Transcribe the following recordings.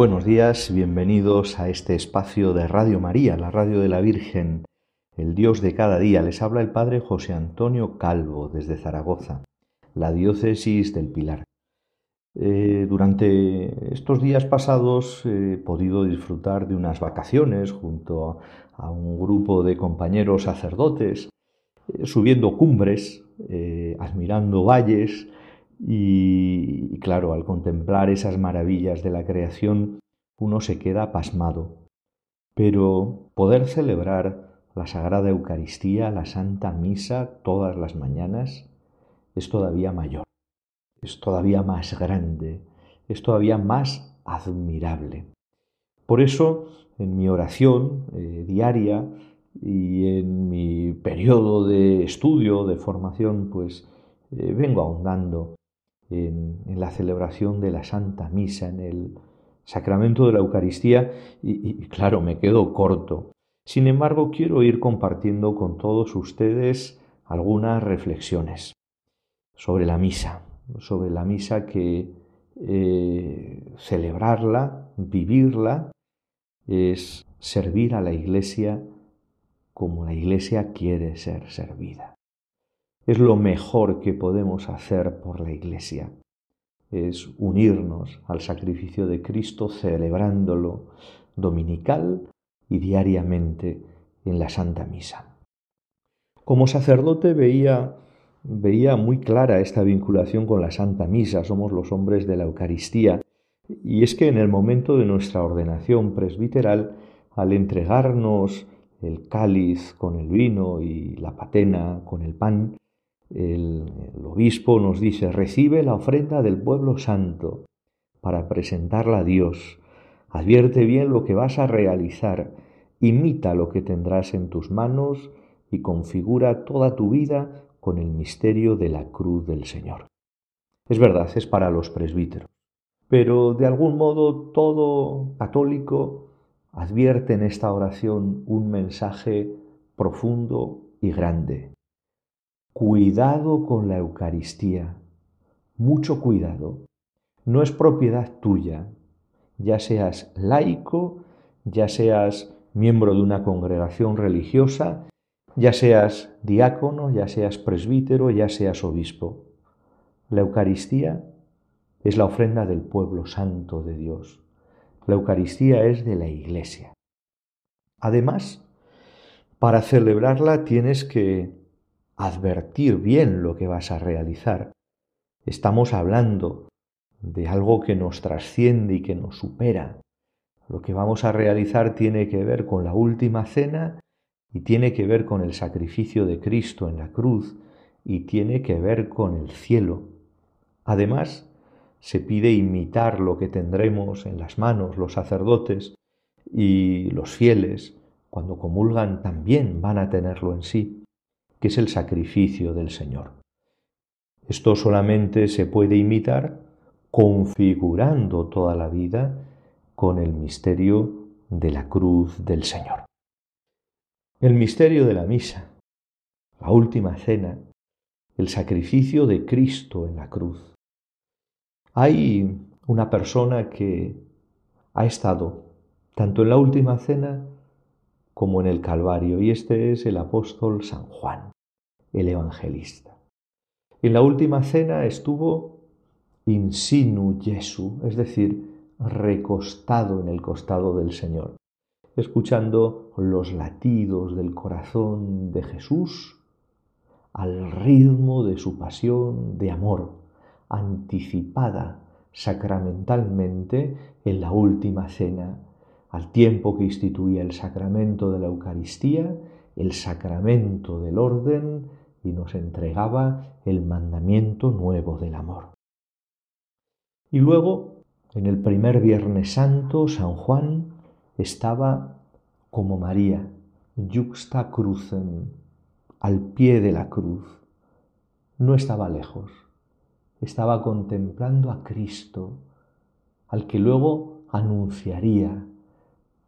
Buenos días, bienvenidos a este espacio de Radio María, la radio de la Virgen, el Dios de cada día. Les habla el Padre José Antonio Calvo desde Zaragoza, la diócesis del Pilar. Eh, durante estos días pasados he podido disfrutar de unas vacaciones junto a, un grupo de compañeros sacerdotes, eh, subiendo cumbres, eh, admirando valles, y, claro, al contemplar esas maravillas de la creación, uno se queda pasmado. Pero poder celebrar la Sagrada Eucaristía, la Santa Misa, todas las mañanas, es todavía mayor, es todavía más grande, es todavía más admirable. Por eso, en mi oración eh, diaria y en mi periodo de estudio, de formación, pues eh, vengo ahondando en, la celebración de la Santa Misa, en el sacramento de la Eucaristía, y, claro, me quedo corto. Sin embargo, quiero ir compartiendo con todos ustedes algunas reflexiones sobre la misa, sobre la misa que eh, celebrarla, vivirla, es servir a la Iglesia como la Iglesia quiere ser servida es lo mejor que podemos hacer por la Iglesia. Es unirnos al sacrificio de Cristo celebrándolo dominical y diariamente en la Santa Misa. Como sacerdote veía, veía muy clara esta vinculación con la Santa Misa, somos los hombres de la Eucaristía, y es que en el momento de nuestra ordenación presbiteral, al entregarnos el cáliz con el vino y la patena con el pan, el, obispo nos dice, recibe la ofrenda del pueblo santo para presentarla a Dios. Advierte bien lo que vas a realizar, imita lo que tendrás en tus manos y configura toda tu vida con el misterio de la cruz del Señor. Es verdad, es para los presbíteros, pero de algún modo todo católico advierte en esta oración un mensaje profundo y grande. Cuidado con la Eucaristía, mucho cuidado. No es propiedad tuya, ya seas laico, ya seas miembro de una congregación religiosa, ya seas diácono, ya seas presbítero, ya seas obispo. La Eucaristía es la ofrenda del pueblo santo de Dios. La Eucaristía es de la Iglesia. Además, para celebrarla tienes que advertir bien lo que vas a realizar. Estamos hablando de algo que nos trasciende y que nos supera. Lo que vamos a realizar tiene que ver con la última cena y tiene que ver con el sacrificio de Cristo en la cruz y tiene que ver con el cielo. Además, se pide imitar lo que tendremos en las manos los sacerdotes y los fieles, cuando comulgan, también van a tenerlo en sí que es el sacrificio del Señor. Esto solamente se puede imitar configurando toda la vida con el misterio de la cruz del Señor. El misterio de la misa, la última cena, el sacrificio de Cristo en la cruz. Hay una persona que ha estado tanto en la última cena como en el Calvario, y este es el apóstol San Juan, el evangelista. En la última cena estuvo in sinu Jesu, es decir, recostado en el costado del Señor. escuchando los latidos del corazón de Jesús al ritmo de su pasión de amor, anticipada sacramentalmente en la última cena, al tiempo que instituía el sacramento de la Eucaristía, el sacramento del orden y nos entregaba el mandamiento nuevo del amor. Y luego, en el primer Viernes Santo, San Juan estaba como María, juxta crucem, al pie de la cruz. No estaba lejos, estaba contemplando a Cristo, al que luego anunciaría,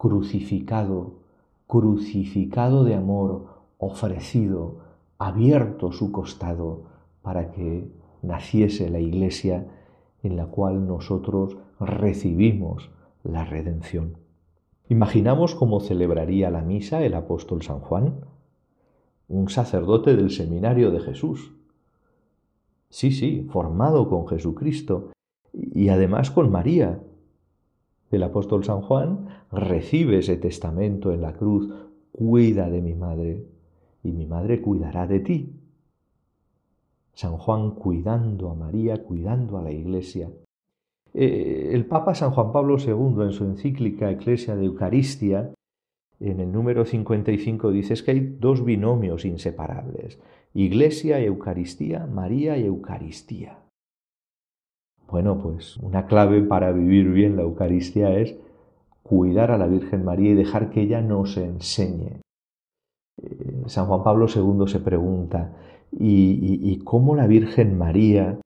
crucificado, crucificado de amor, ofrecido, abierto su costado para que naciese la iglesia en la cual nosotros recibimos la redención. Imaginamos cómo celebraría la misa el apóstol San Juan, un sacerdote del seminario de Jesús. Sí, sí, formado con Jesucristo y además con María. El apóstol San Juan recibe ese testamento en la cruz, cuida de mi madre y mi madre cuidará de ti. San Juan cuidando a María, cuidando a la iglesia. Eh, el Papa San Juan Pablo II en su encíclica Eclesia de Eucaristía en el número 55 dice que hay dos binomios inseparables, Iglesia y Eucaristía, María y Eucaristía. Bueno, pues una clave para vivir bien la Eucaristía es cuidar a la Virgen María y dejar que ella nos enseñe. Eh, San Juan Pablo II se pregunta, ¿y, y cómo la Virgen María,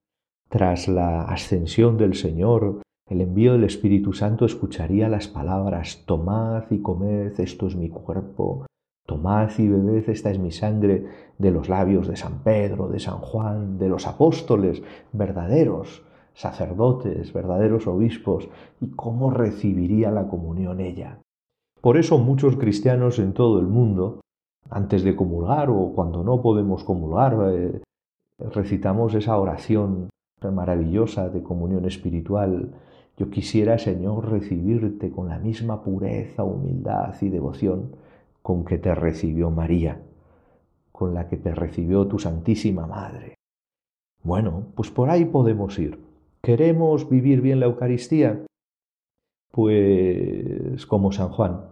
tras la ascensión del Señor, el envío del Espíritu Santo escucharía las palabras, tomad y comed, esto es mi cuerpo, tomad y bebed, esta es mi sangre, de los labios de San Pedro, de San Juan, de los apóstoles verdaderos, sacerdotes, verdaderos obispos, y cómo recibiría la comunión ella. Por eso muchos cristianos en todo el mundo, antes de comulgar o cuando no podemos comulgar, eh, recitamos esa oración maravillosa de comunión espiritual yo quisiera, Señor, recibirte con la misma pureza, humildad y devoción con que te recibió María, con la que te recibió tu Santísima Madre. Bueno, pues por ahí podemos ir. ¿Queremos vivir bien la Eucaristía? Pues como San Juan,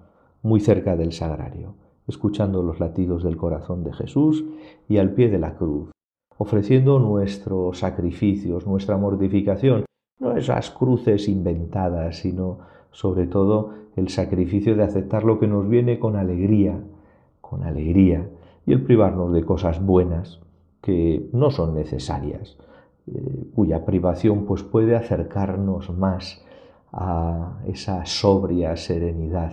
muy cerca del sagrario, escuchando los latidos del corazón de Jesús y al pie de la cruz, ofreciendo nuestros sacrificios, nuestra mortificación, no esas cruces inventadas, sino sobre todo el sacrificio de aceptar lo que nos viene con alegría, con alegría, y el privarnos de cosas buenas que no son necesarias, eh, cuya privación pues puede acercarnos más a esa sobria serenidad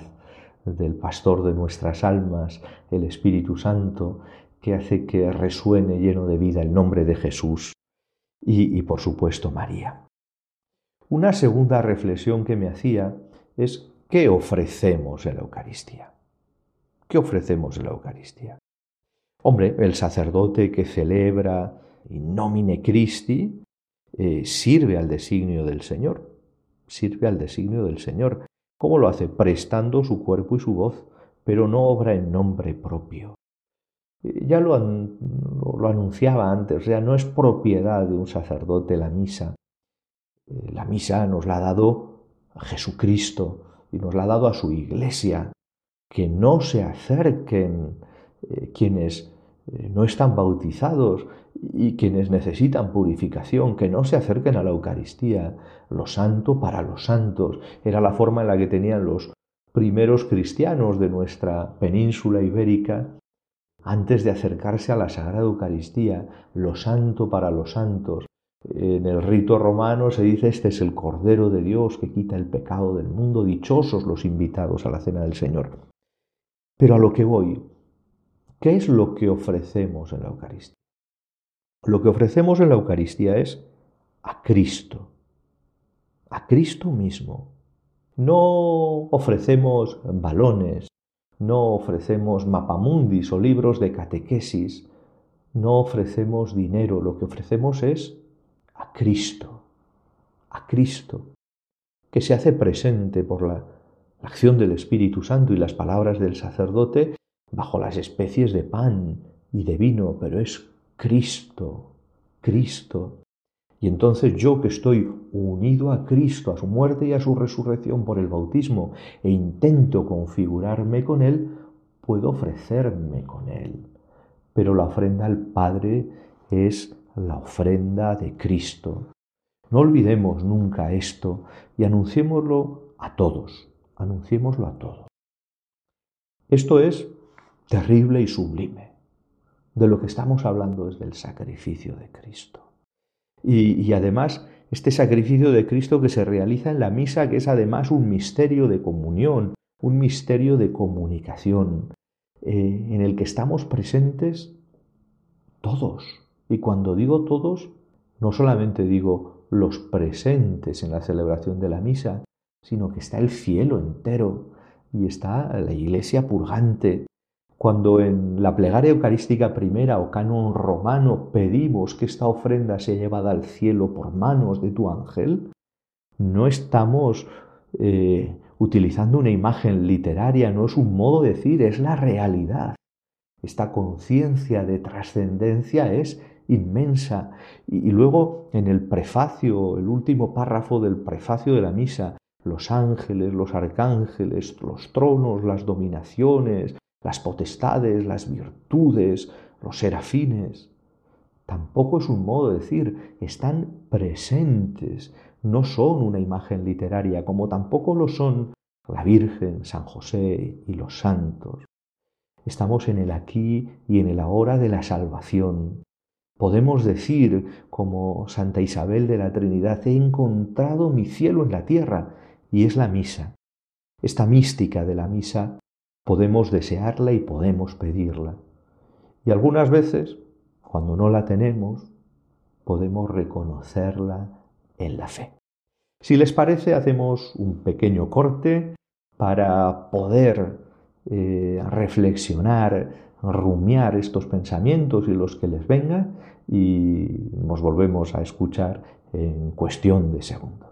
del pastor de nuestras almas, el Espíritu Santo, que hace que resuene lleno de vida el nombre de Jesús y, y por supuesto María. Una segunda reflexión que me hacía es ¿qué ofrecemos en la Eucaristía? ¿Qué ofrecemos en la Eucaristía? Hombre, el sacerdote que celebra in nomine Christi eh, sirve al designio del Señor, sirve al designio del Señor. ¿Cómo lo hace? Prestando su cuerpo y su voz, pero no obra en nombre propio. Eh, ya lo, lo anunciaba antes, sea, no es propiedad de un sacerdote la misa, eh, la misa nos la ha dado Jesucristo y nos la ha dado a su iglesia. Que no se acerquen quienes no están bautizados y quienes necesitan purificación, que no se acerquen a la Eucaristía. Lo santo para los santos era la forma en la que tenían los primeros cristianos de nuestra península ibérica antes de acercarse a la Sagrada Eucaristía, lo santo para los santos, en el rito romano se dice, este es el Cordero de Dios que quita el pecado del mundo, dichosos los invitados a la cena del Señor. Pero a lo que voy, ¿qué es lo que ofrecemos en la Eucaristía? Lo que ofrecemos en la Eucaristía es a Cristo, a Cristo mismo. No ofrecemos balones, no ofrecemos mapamundis o libros de catequesis, no ofrecemos dinero, lo que ofrecemos es a Cristo, a Cristo, que se hace presente por la acción del Espíritu Santo y las palabras del sacerdote bajo las especies de pan y de vino, pero es Cristo, Cristo. Y entonces yo que estoy unido a Cristo, a su muerte y a su resurrección por el bautismo, e intento configurarme con Él, puedo ofrecerme con Él. Pero la ofrenda al Padre es la ofrenda de Cristo. No olvidemos nunca esto y anunciémoslo a todos, anunciémoslo a todos. Esto es terrible y sublime. De lo que estamos hablando es del sacrificio de Cristo. Y, además, este sacrificio de Cristo que se realiza en la misa, que es además un misterio de comunión, un misterio de comunicación, eh, en el que estamos presentes todos. Y cuando digo todos, no solamente digo los presentes en la celebración de la misa, sino que está el cielo entero y está la iglesia purgante. Cuando en la plegaria eucarística primera o canon romano pedimos que esta ofrenda sea llevada al cielo por manos de tu ángel, no estamos eh, utilizando una imagen literaria, no es un modo de decir, es la realidad. Esta conciencia de trascendencia es inmensa. Y, luego en el prefacio, el último párrafo del prefacio de la misa, los ángeles, los arcángeles, los tronos, las dominaciones, las potestades, las virtudes, los serafines. Tampoco es un modo de decir, están presentes, no son una imagen literaria, como tampoco lo son la Virgen, San José y los santos. Estamos en el aquí y en el ahora de la salvación. Podemos decir, como Santa Isabel de la Trinidad, he encontrado mi cielo en la tierra, y es la misa. Esta mística de la misa podemos desearla y podemos pedirla. Y algunas veces, cuando no la tenemos, podemos reconocerla en la fe. Si les parece, hacemos un pequeño corte para poder eh, reflexionar, rumiar estos pensamientos y los que les vengan y nos volvemos a escuchar en cuestión de segundos.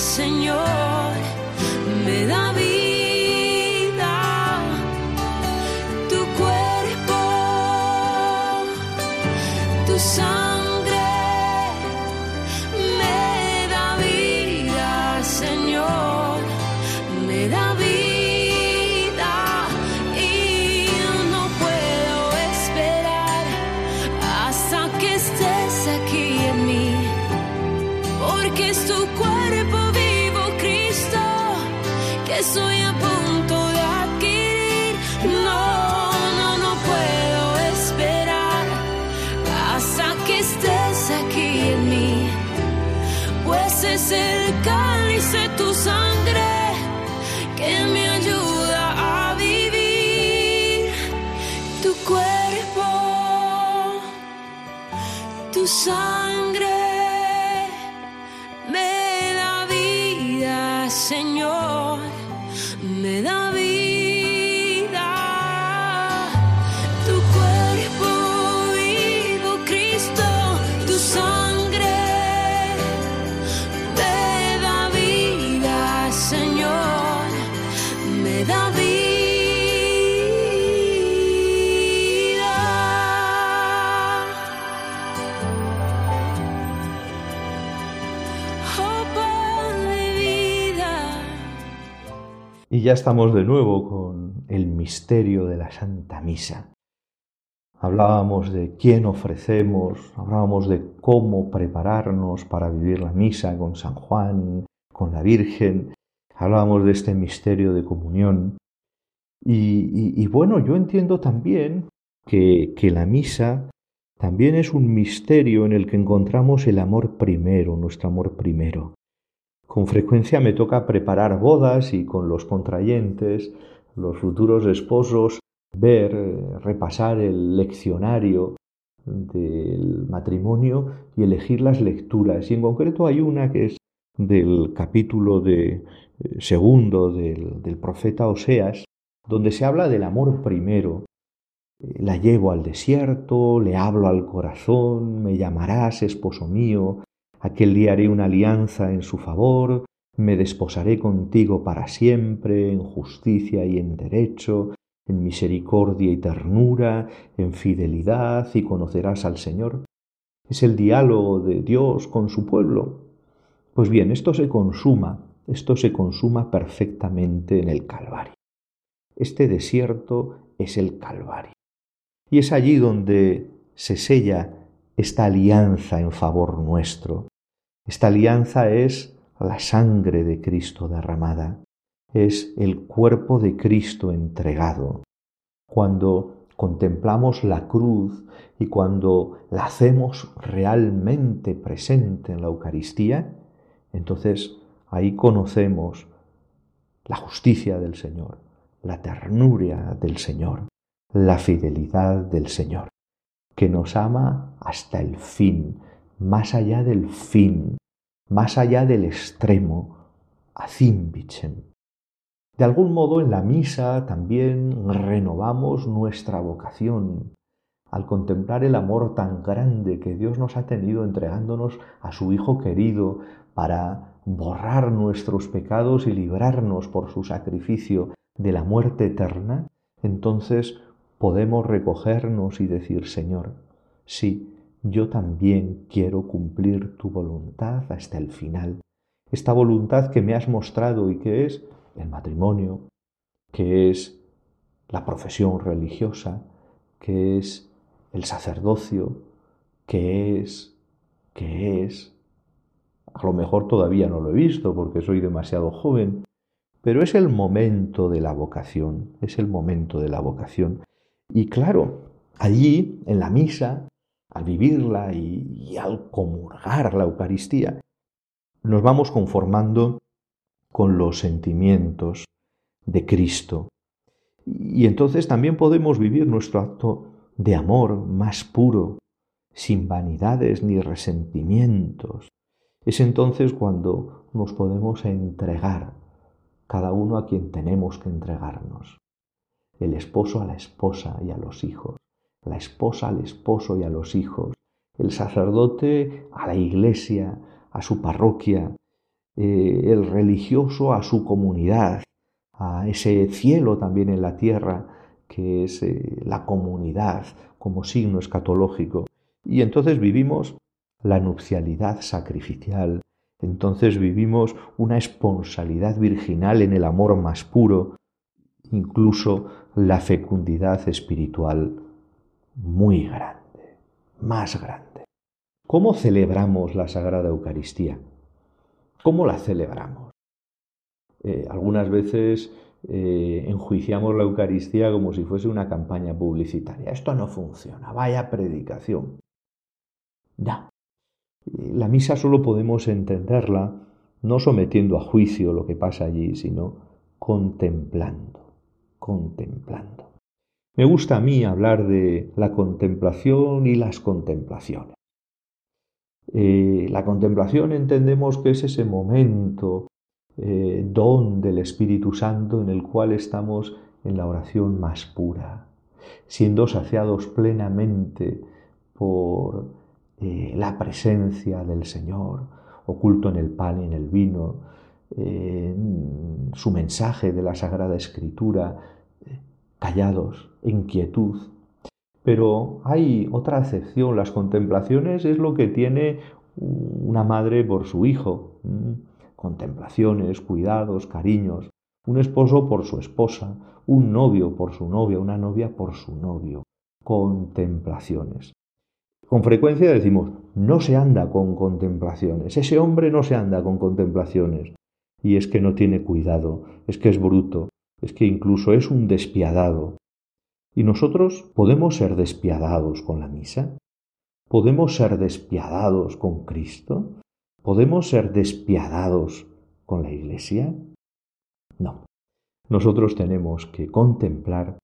Señor, ya estamos de nuevo con el misterio de la Santa Misa. Hablábamos de quién ofrecemos, hablábamos de cómo prepararnos para vivir la misa con San Juan, con la Virgen, hablábamos de este misterio de comunión. Y, bueno, yo entiendo también que, que la misa también es un misterio en el que encontramos el amor primero, nuestro amor primero. Con frecuencia me toca preparar bodas y con los contrayentes, los futuros esposos, ver, eh, repasar el leccionario del matrimonio y elegir las lecturas. Y en concreto hay una que es del capítulo de, eh, segundo del, del profeta Oseas, donde se habla del amor primero. La llevo al desierto, le hablo al corazón, me llamarás esposo mío, Aquel día haré una alianza en su favor, me desposaré contigo para siempre, en justicia y en derecho, en misericordia y ternura, en fidelidad, y conocerás al Señor. Es el diálogo de Dios con su pueblo. Pues bien, esto se consuma, esto se consuma perfectamente en el Calvario. Este desierto es el Calvario. Y es allí donde se sella esta alianza en favor nuestro, esta alianza es la sangre de Cristo derramada, es el cuerpo de Cristo entregado. Cuando contemplamos la cruz y cuando la hacemos realmente presente en la Eucaristía, entonces ahí conocemos la justicia del Señor, la ternura del Señor, la fidelidad del Señor, que nos ama hasta el fin, más allá del fin, más allá del extremo, a Zimbichem. De algún modo en la misa también renovamos nuestra vocación al contemplar el amor tan grande que Dios nos ha tenido entregándonos a su Hijo querido para borrar nuestros pecados y librarnos por su sacrificio de la muerte eterna, entonces podemos recogernos y decir, Señor, sí, yo también quiero cumplir tu voluntad hasta el final. Esta voluntad que me has mostrado y que es el matrimonio, que es la profesión religiosa, que es el sacerdocio, que es, que es, a lo mejor todavía no lo he visto porque soy demasiado joven, pero es el momento de la vocación, es el momento de la vocación. Y claro, allí, en la misa, al vivirla y, al comulgar la Eucaristía, nos vamos conformando con los sentimientos de Cristo. Y entonces también podemos vivir nuestro acto de amor más puro, sin vanidades ni resentimientos. Es entonces cuando nos podemos entregar, cada uno a quien tenemos que entregarnos, el esposo a la esposa y a los hijos, la esposa al esposo y a los hijos, el sacerdote a la iglesia, a su parroquia, eh, el religioso a su comunidad, a ese cielo también en la tierra que es eh, la comunidad como signo escatológico. Y entonces vivimos la nupcialidad sacrificial, entonces vivimos una esponsalidad virginal en el amor más puro, incluso la fecundidad espiritual muy grande, más grande. ¿Cómo celebramos la Sagrada Eucaristía? ¿Cómo la celebramos? Eh, algunas veces eh, enjuiciamos la Eucaristía como si fuese una campaña publicitaria. Esto no funciona, vaya predicación. Ya. La misa solo podemos entenderla no sometiendo a juicio lo que pasa allí, sino contemplando, contemplando. Me gusta a mí hablar de la contemplación y las contemplaciones. Eh, la contemplación entendemos que es ese momento eh, don del Espíritu Santo en el cual estamos en la oración más pura, siendo saciados plenamente por eh, la presencia del Señor, oculto en el pan y en el vino, su mensaje de la Sagrada Escritura, callados, en quietud. Pero hay otra excepción, las contemplaciones es lo que tiene una madre por su hijo, contemplaciones, cuidados, cariños, un esposo por su esposa, un novio por su novia, una novia por su novio, contemplaciones. Con frecuencia decimos, no se anda con contemplaciones, ese hombre no se anda con contemplaciones. Y es que no tiene cuidado, es que es bruto, es que incluso es un despiadado. ¿Y nosotros podemos ser despiadados con la misa? ¿Podemos ser despiadados con Cristo? ¿Podemos ser despiadados con la Iglesia? No. Nosotros tenemos que contemplar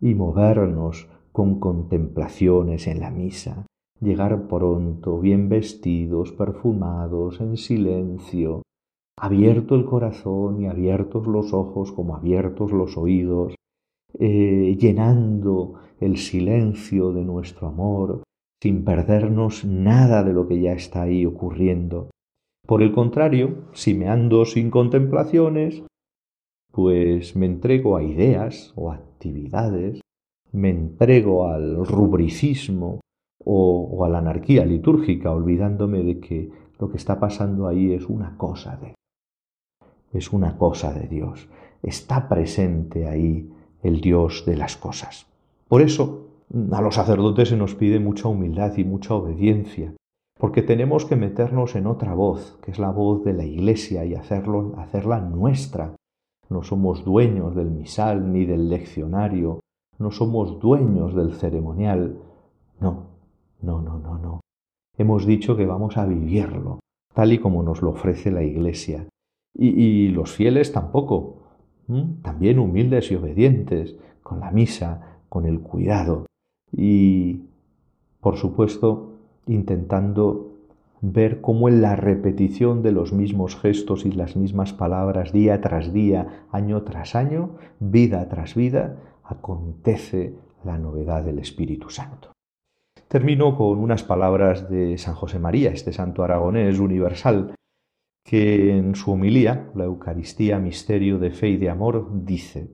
y movernos con contemplaciones en la misa, llegar pronto, bien vestidos, perfumados, en silencio, abierto el corazón y abiertos los ojos como abiertos los oídos, eh, llenando el silencio de nuestro amor, sin perdernos nada de lo que ya está ahí ocurriendo. Por el contrario, si me ando sin contemplaciones, pues me entrego a ideas o actividades, me entrego al rubricismo o, o a la anarquía litúrgica, olvidándome de que lo que está pasando ahí es una cosa de es una cosa de Dios. Está presente ahí el Dios de las cosas. Por eso a los sacerdotes se nos pide mucha humildad y mucha obediencia, porque tenemos que meternos en otra voz, que es la voz de la Iglesia, y hacerlo, hacerla nuestra. No somos dueños del misal ni del leccionario, no somos dueños del ceremonial. No, no, no, no, no. Hemos dicho que vamos a vivirlo, tal y como nos lo ofrece la Iglesia. Y, los fieles tampoco, también humildes y obedientes, con la misa, con el cuidado y, por supuesto, intentando ver cómo en la repetición de los mismos gestos y las mismas palabras día tras día, año tras año, vida tras vida, acontece la novedad del Espíritu Santo. Termino con unas palabras de San José María, este santo aragonés universal, que en su homilía, la Eucaristía, misterio de fe y de amor, dice,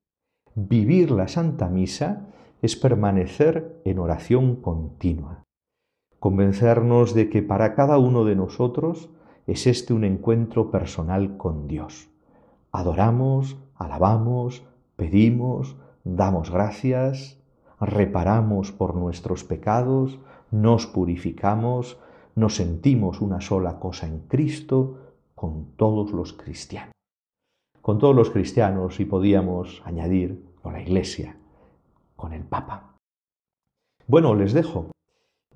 vivir la Santa Misa es permanecer en oración continua, convencernos de que para cada uno de nosotros es este un encuentro personal con Dios. Adoramos, alabamos, pedimos, damos gracias, reparamos por nuestros pecados, nos purificamos, nos sentimos una sola cosa en Cristo, con todos los cristianos. Con todos los cristianos y podíamos añadir con la Iglesia, con el Papa. Bueno, les dejo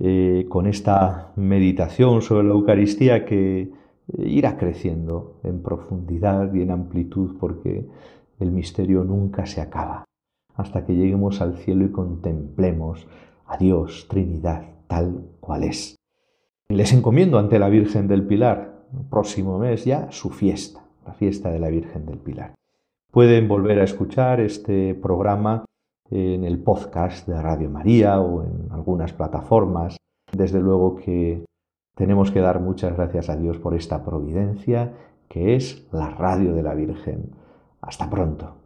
eh, con esta meditación sobre la Eucaristía que eh, irá creciendo en profundidad y en amplitud porque el misterio nunca se acaba hasta que lleguemos al cielo y contemplemos a Dios, Trinidad, tal cual es. Les encomiendo ante la Virgen del Pilar próximo mes ya su fiesta, la fiesta de la Virgen del Pilar. Pueden volver a escuchar este programa en el podcast de Radio María o en algunas plataformas. Desde luego que tenemos que dar muchas gracias a Dios por esta providencia que es la radio de la Virgen. Hasta pronto.